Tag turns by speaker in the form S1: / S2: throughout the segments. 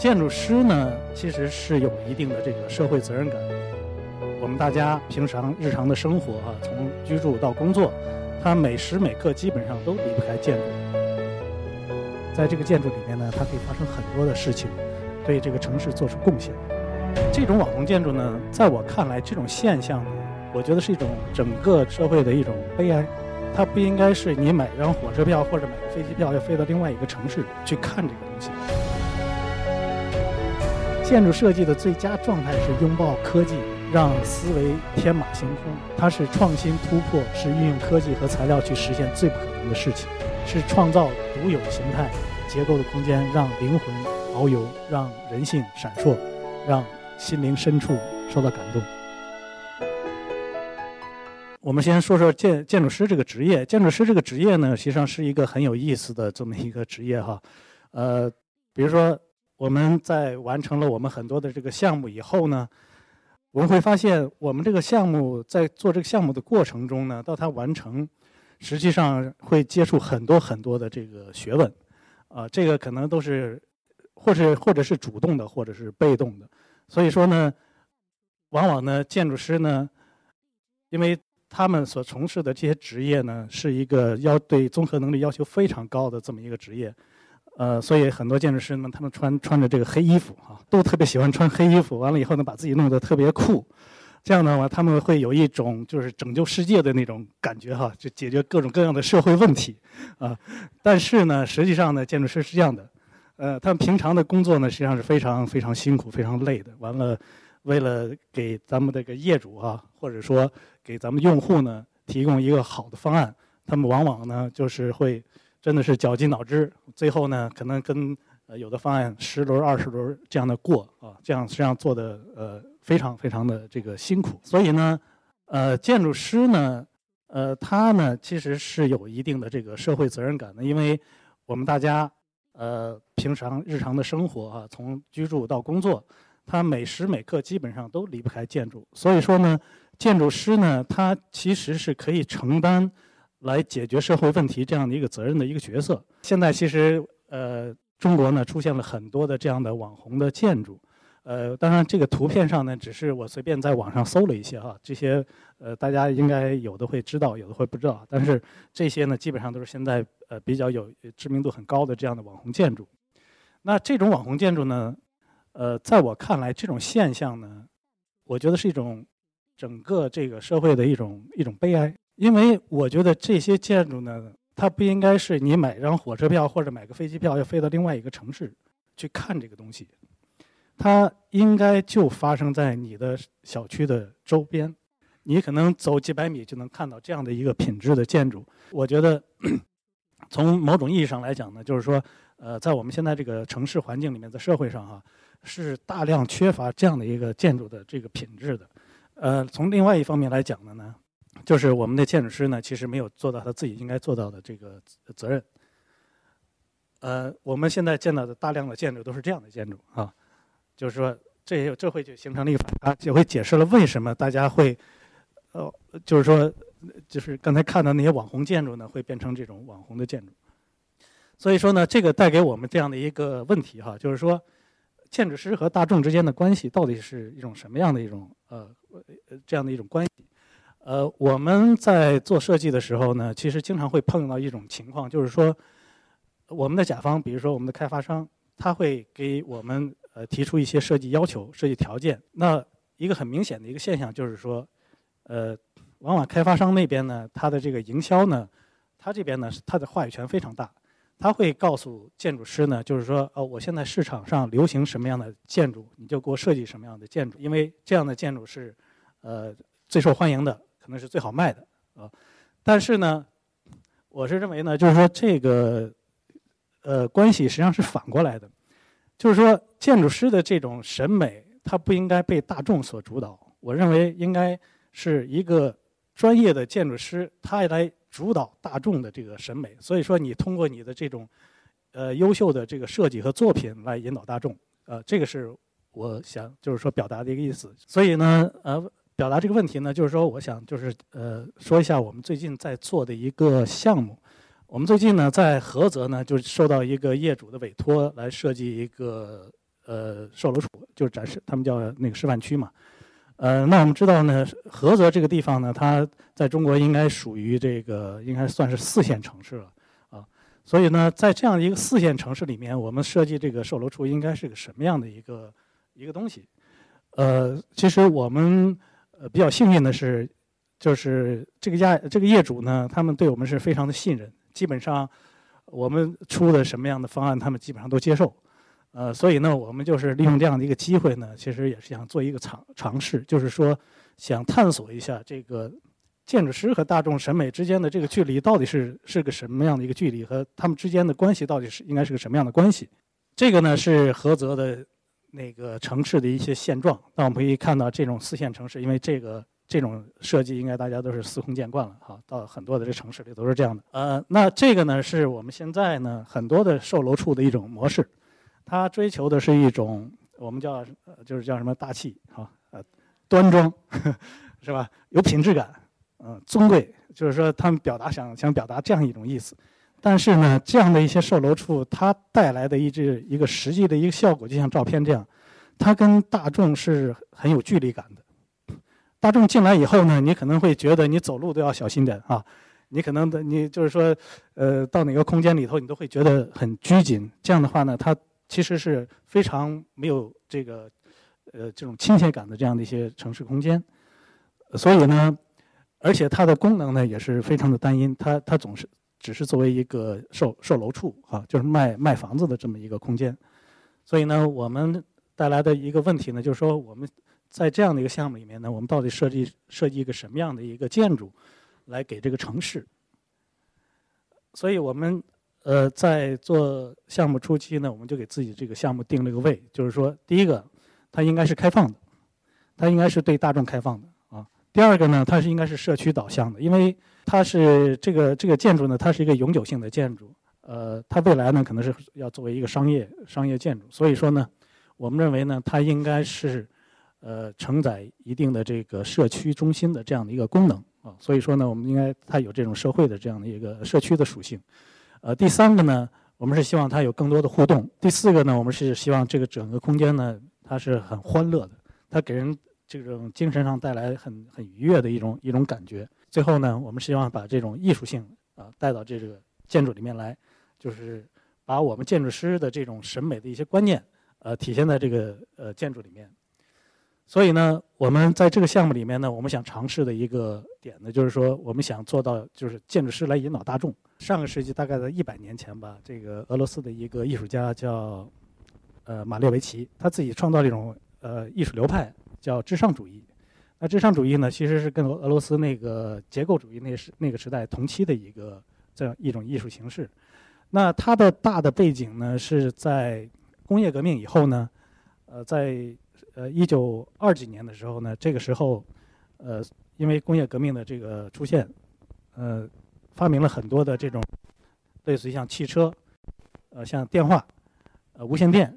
S1: 建筑师呢，其实是有一定的这个社会责任感。我们大家平常日常的生活啊，从居住到工作，它每时每刻基本上都离不开建筑。在这个建筑里面呢，它可以发生很多的事情，对这个城市做出贡献。这种网红建筑呢，在我看来，这种现象呢，我觉得是一种整个社会的一种悲哀。它不应该是你买张火车票或者买个飞机票要飞到另外一个城市去看这个东西。建筑设计的最佳状态是拥抱科技，让思维天马行空。它是创新突破，是运用科技和材料去实现最不可能的事情，是创造独有形态结构的空间，让灵魂遨游，让人性闪烁，让心灵深处受到感动。我们先说说建建筑师这个职业。建筑师这个职业呢，实际上是一个很有意思的这么一个职业哈。呃，比如说我们在完成了我们很多的这个项目以后呢，我们会发现我们这个项目在做这个项目的过程中呢，到它完成，实际上会接触很多很多的这个学问。啊，这个可能都是，或是或者是主动的，或者是被动的。所以说呢，往往呢，建筑师呢，因为他们所从事的这些职业呢，是一个要对综合能力要求非常高的这么一个职业，呃，所以很多建筑师呢，他们穿穿着这个黑衣服啊，都特别喜欢穿黑衣服。完了以后呢，把自己弄得特别酷，这样的话他们会有一种就是拯救世界的那种感觉哈，就解决各种各样的社会问题啊。但是呢，实际上呢，建筑师是这样的，呃，他们平常的工作呢，实际上是非常非常辛苦、非常累的。完了。为了给咱们这个业主啊，或者说给咱们用户呢提供一个好的方案，他们往往呢就是会真的是绞尽脑汁，最后呢可能跟呃有的方案十轮、二十轮这样的过啊，这样实际上做的呃非常非常的这个辛苦。所以呢，呃，建筑师呢，呃，他呢其实是有一定的这个社会责任感的，因为我们大家呃平常日常的生活啊，从居住到工作。他每时每刻基本上都离不开建筑，所以说呢，建筑师呢，他其实是可以承担来解决社会问题这样的一个责任的一个角色。现在其实呃，中国呢出现了很多的这样的网红的建筑，呃，当然这个图片上呢，只是我随便在网上搜了一些哈，这些呃大家应该有的会知道，有的会不知道，但是这些呢基本上都是现在呃比较有知名度很高的这样的网红建筑。那这种网红建筑呢？呃，在我看来，这种现象呢，我觉得是一种整个这个社会的一种一种悲哀。因为我觉得这些建筑呢，它不应该是你买张火车票或者买个飞机票要飞到另外一个城市去看这个东西，它应该就发生在你的小区的周边。你可能走几百米就能看到这样的一个品质的建筑。我觉得，从某种意义上来讲呢，就是说，呃，在我们现在这个城市环境里面，在社会上哈。是大量缺乏这样的一个建筑的这个品质的，呃，从另外一方面来讲的呢，就是我们的建筑师呢，其实没有做到他自己应该做到的这个责任。呃，我们现在见到的大量的建筑都是这样的建筑啊，就是说，这有这会就形成了一个反差，也会解释了为什么大家会，呃，就是说，就是刚才看到那些网红建筑呢，会变成这种网红的建筑。所以说呢，这个带给我们这样的一个问题哈，就是说。建筑师和大众之间的关系到底是一种什么样的一种呃这样的一种关系？呃，我们在做设计的时候呢，其实经常会碰到一种情况，就是说我们的甲方，比如说我们的开发商，他会给我们呃提出一些设计要求、设计条件。那一个很明显的一个现象就是说，呃，往往开发商那边呢，他的这个营销呢，他这边呢他的话语权非常大。他会告诉建筑师呢，就是说，哦，我现在市场上流行什么样的建筑，你就给我设计什么样的建筑，因为这样的建筑是，呃，最受欢迎的，能是最好卖的，啊。但是呢，我是认为呢，就是说这个，呃，关系实际上是反过来的，就是说建筑师的这种审美，它不应该被大众所主导。我认为应该是一个专业的建筑师，他来。主导大众的这个审美，所以说你通过你的这种，呃，优秀的这个设计和作品来引导大众，呃，这个是我想就是说表达的一个意思。所以呢，呃，表达这个问题呢，就是说我想就是呃说一下我们最近在做的一个项目。我们最近呢在菏泽呢就受到一个业主的委托来设计一个呃售楼处，就是展示他们叫那个示范区嘛。呃，那我们知道呢，菏泽这个地方呢，它在中国应该属于这个应该算是四线城市了啊。所以呢，在这样一个四线城市里面，我们设计这个售楼处应该是个什么样的一个一个东西？呃，其实我们呃比较幸运的是，就是这个家这个业主呢，他们对我们是非常的信任，基本上我们出的什么样的方案，他们基本上都接受。呃，所以呢，我们就是利用这样的一个机会呢，其实也是想做一个尝尝试，就是说想探索一下这个建筑师和大众审美之间的这个距离到底是是个什么样的一个距离，和他们之间的关系到底是应该是个什么样的关系。这个呢是菏泽的那个城市的一些现状。那我们可以看到，这种四线城市，因为这个这种设计应该大家都是司空见惯了哈，到很多的这城市里都是这样的。呃，那这个呢是我们现在呢很多的售楼处的一种模式。他追求的是一种我们叫，就是叫什么大气哈呃，端庄 是吧？有品质感，嗯，尊贵，就是说他们表达想想表达这样一种意思。但是呢，这样的一些售楼处，它带来的一致一个实际的一个效果，就像照片这样，它跟大众是很有距离感的。大众进来以后呢，你可能会觉得你走路都要小心点啊，你可能的你就是说，呃，到哪个空间里头，你都会觉得很拘谨。这样的话呢，它其实是非常没有这个，呃，这种亲切感的这样的一些城市空间，所以呢，而且它的功能呢也是非常的单一，它它总是只是作为一个售售楼处啊，就是卖卖房子的这么一个空间，所以呢，我们带来的一个问题呢，就是说我们在这样的一个项目里面呢，我们到底设计设计一个什么样的一个建筑，来给这个城市，所以我们。呃，在做项目初期呢，我们就给自己这个项目定了个位，就是说，第一个，它应该是开放的，它应该是对大众开放的。第二个呢，它是应该是社区导向的，因为它是这个这个建筑呢，它是一个永久性的建筑，呃，它未来呢可能是要作为一个商业商业建筑，所以说呢，我们认为呢，它应该是呃承载一定的这个社区中心的这样的一个功能啊，所以说呢，我们应该它有这种社会的这样的一个社区的属性。呃，第三个呢，我们是希望它有更多的互动。第四个呢，我们是希望这个整个空间呢，它是很欢乐的，它给人这种精神上带来很很愉悦的一种一种感觉。最后呢，我们希望把这种艺术性啊带到这个建筑里面来，就是把我们建筑师的这种审美的一些观念，呃，体现在这个呃建筑里面。所以呢，我们在这个项目里面呢，我们想尝试的一个点呢，就是说，我们想做到就是建筑师来引导大众。上个世纪大概在一百年前吧，这个俄罗斯的一个艺术家叫呃马列维奇，他自己创造了一种呃艺术流派叫至上主义。那至上主义呢，其实是跟俄罗斯那个结构主义那时那个时代同期的一个这样一种艺术形式。那它的大的背景呢，是在工业革命以后呢，呃，在呃，一九二几年的时候呢，这个时候，呃，因为工业革命的这个出现，呃，发明了很多的这种类似于像汽车，呃，像电话，呃，无线电，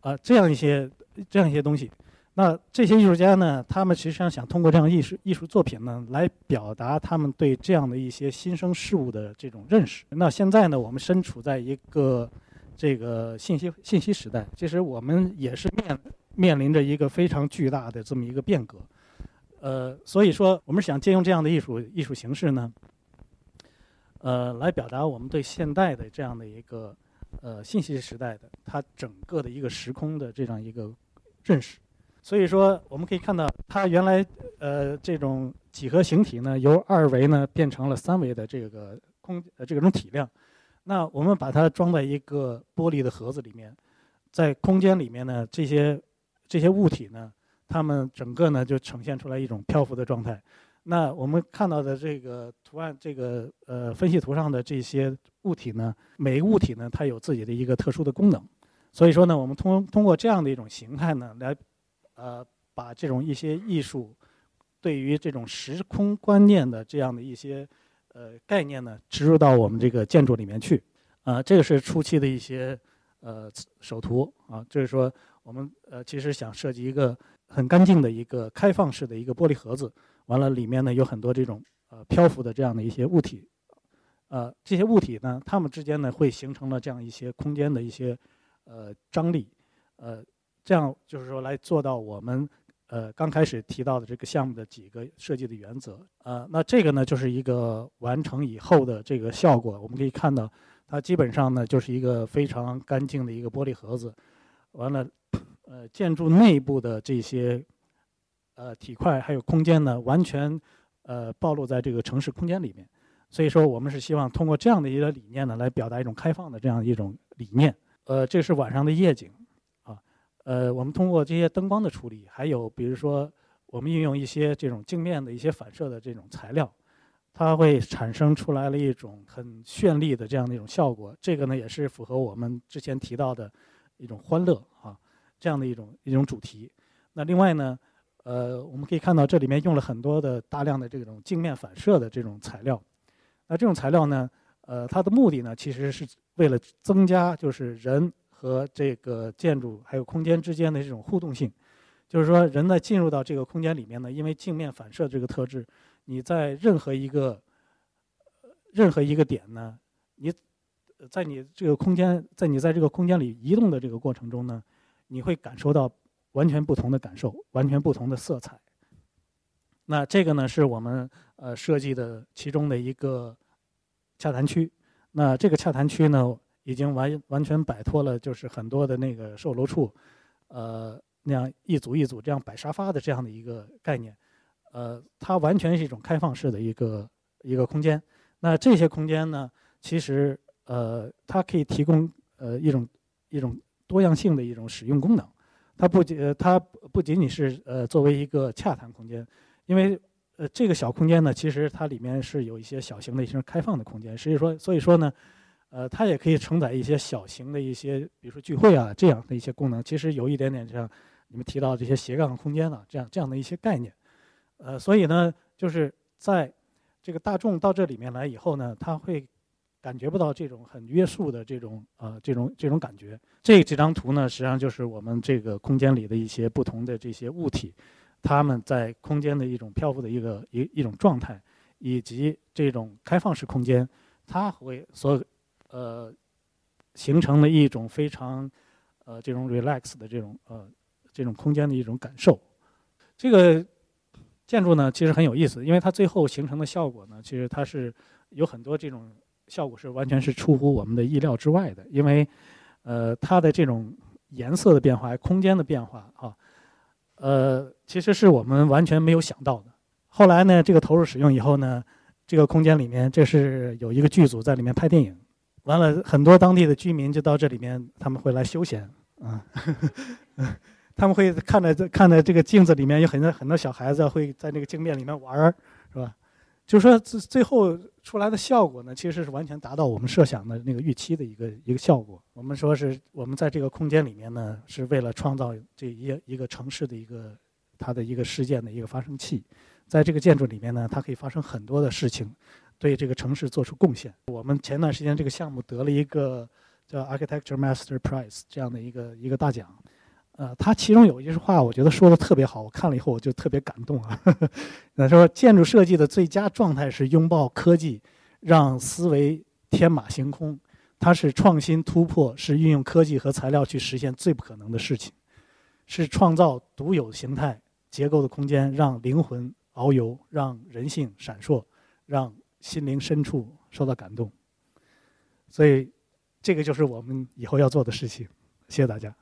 S1: 啊，这样一些这样一些东西。那这些艺术家呢，他们实际上想通过这样艺术艺术作品呢，来表达他们对这样的一些新生事物的这种认识。那现在呢，我们身处在一个这个信息信息时代，其实我们也是面。面临着一个非常巨大的这么一个变革，呃，所以说我们想借用这样的艺术艺术形式呢，呃，来表达我们对现代的这样的一个呃信息时代的它整个的一个时空的这样一个认识。所以说我们可以看到，它原来呃这种几何形体呢，由二维呢变成了三维的这个空呃这种体量。那我们把它装在一个玻璃的盒子里面，在空间里面呢这些。这些物体呢，它们整个呢就呈现出来一种漂浮的状态。那我们看到的这个图案，这个呃分析图上的这些物体呢，每一个物体呢，它有自己的一个特殊的功能。所以说呢，我们通通过这样的一种形态呢，来呃把这种一些艺术对于这种时空观念的这样的一些呃概念呢，植入到我们这个建筑里面去。啊，这个是初期的一些呃首图啊，就是说。我们呃其实想设计一个很干净的一个开放式的一个玻璃盒子，完了里面呢有很多这种呃漂浮的这样的一些物体，呃这些物体呢它们之间呢会形成了这样一些空间的一些呃张力，呃这样就是说来做到我们呃刚开始提到的这个项目的几个设计的原则。呃，那这个呢就是一个完成以后的这个效果。我们可以看到，它基本上呢就是一个非常干净的一个玻璃盒子。完了，呃，建筑内部的这些呃体块还有空间呢，完全呃暴露在这个城市空间里面。所以说，我们是希望通过这样的一个理念呢，来表达一种开放的这样一种理念。呃，这是晚上的夜景，呃，我们通过这些灯光的处理，还有比如说我们运用一些这种镜面的一些反射的这种材料，它会产生出来了一种很绚丽的这样的一种效果。这个呢，也是符合我们之前提到的一种欢乐啊这样的一种一种主题。那另外呢，呃，我们可以看到这里面用了很多的大量的这种镜面反射的这种材料。那这种材料呢，呃，它的目的呢，其实是为了增加就是人和这个建筑还有空间之间的这种互动性。就是说，人在进入到这个空间里面呢，因为镜面反射这个特质，你在任何一个任何一个点呢，你在你这个空间，在你在这个空间里移动的这个过程中呢，你会感受到完全不同的感受，完全不同的色彩。那这个呢，是我们呃设计的其中的一个洽谈区。那这个洽谈区呢，已经完完全摆脱了就是很多的那个售楼处，呃那样一组一组这样摆沙发的这样的一个概念。呃，它完全是一种开放式的一个一个空间。那这些空间呢，其实呃它可以提供呃一种一种多样性的一种使用功能。它不仅它不仅仅是呃作为一个洽谈空间。因为，呃，这个小空间呢，其实它里面是有一些小型的一些开放的空间，所以说，所以说呢，呃，它也可以承载一些小型的一些，比如说聚会啊这样的一些功能。其实有一点点像你们提到这些斜杠空间啊，这样这样的一些概念。呃，所以呢，就是在这个大众到这里面来以后呢，他会感觉不到这种很约束的这种呃这种这种感觉。这几张图呢，实际上就是我们这个空间里的一些不同的这些物体。他们在空间的一种漂浮的一个一一种状态，以及这种开放式空间，它会所呃形成了一种非常呃这种 relax 的这种呃这种空间的一种感受。这个建筑呢，其实很有意思，因为它最后形成的效果呢，其实它是有很多这种效果是完全是出乎我们的意料之外的，因为呃它的这种颜色的变化、空间的变化啊。呃，其实是我们完全没有想到的。后来呢，这个投入使用以后呢，这个空间里面，这是有一个剧组在里面拍电影。完了，很多当地的居民就到这里面，他们会来休闲啊，他们会看着看着这个镜子里面有很多很多小孩子会在那个镜面里面玩儿，是吧？就是说最最后出来的效果呢，其实是完全达到我们设想的那个预期的一个一个效果。我们说是我们在这个空间里面呢，是为了创造这一一个城市的一个它的一个事件的一个发生器。在这个建筑里面呢，它可以发生很多的事情，对这个城市做出贡献。我们前段时间这个项目得了一个叫 Architecture Master Prize 这样的一个一个大奖。呃，他其中有一句话，我觉得说的特别好，我看了以后我就特别感动啊。那说建筑设计的最佳状态是拥抱科技，让思维天马行空。它是创新突破，是运用科技和材料去实现最不可能的事情，是创造独有形态结构的空间，让灵魂遨游，让人性闪烁，让心灵深处受到感动。所以，这个就是我们以后要做的事情。谢谢大家。